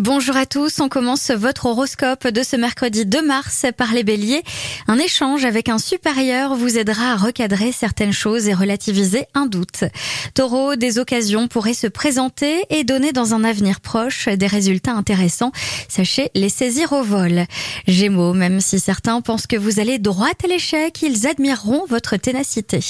Bonjour à tous, on commence votre horoscope de ce mercredi 2 mars par les béliers. Un échange avec un supérieur vous aidera à recadrer certaines choses et relativiser un doute. Taureau, des occasions pourraient se présenter et donner dans un avenir proche des résultats intéressants. Sachez les saisir au vol. Gémeaux, même si certains pensent que vous allez droit à l'échec, ils admireront votre ténacité.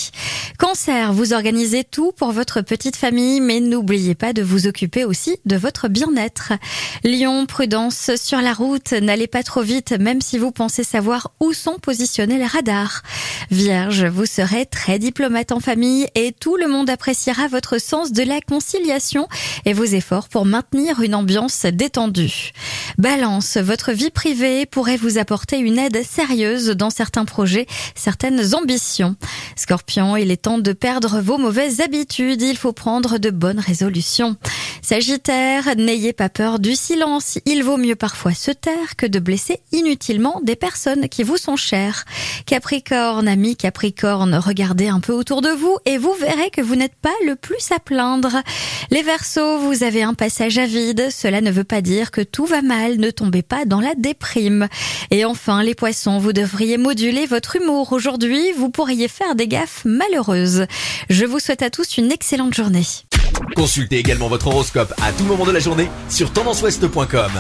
Cancer, vous organisez tout pour votre petite famille, mais n'oubliez pas de vous occuper aussi de votre bien-être. Lyon, prudence sur la route, n'allez pas trop vite même si vous pensez savoir où sont positionnés les radars. Vierge, vous serez très diplomate en famille et tout le monde appréciera votre sens de la conciliation et vos efforts pour maintenir une ambiance détendue. Balance, votre vie privée pourrait vous apporter une aide sérieuse dans certains projets, certaines ambitions. Scorpion, il est temps de perdre vos mauvaises habitudes, il faut prendre de bonnes résolutions. Sagittaire, n'ayez pas peur du silence. Il vaut mieux parfois se taire que de blesser inutilement des personnes qui vous sont chères. Capricorne, ami Capricorne, regardez un peu autour de vous et vous verrez que vous n'êtes pas le plus à plaindre. Les Verseaux, vous avez un passage à vide. Cela ne veut pas dire que tout va mal. Ne tombez pas dans la déprime. Et enfin, les Poissons, vous devriez moduler votre humour. Aujourd'hui, vous pourriez faire des gaffes malheureuses. Je vous souhaite à tous une excellente journée. Consultez également votre horoscope à tout moment de la journée sur tendanceouest.com.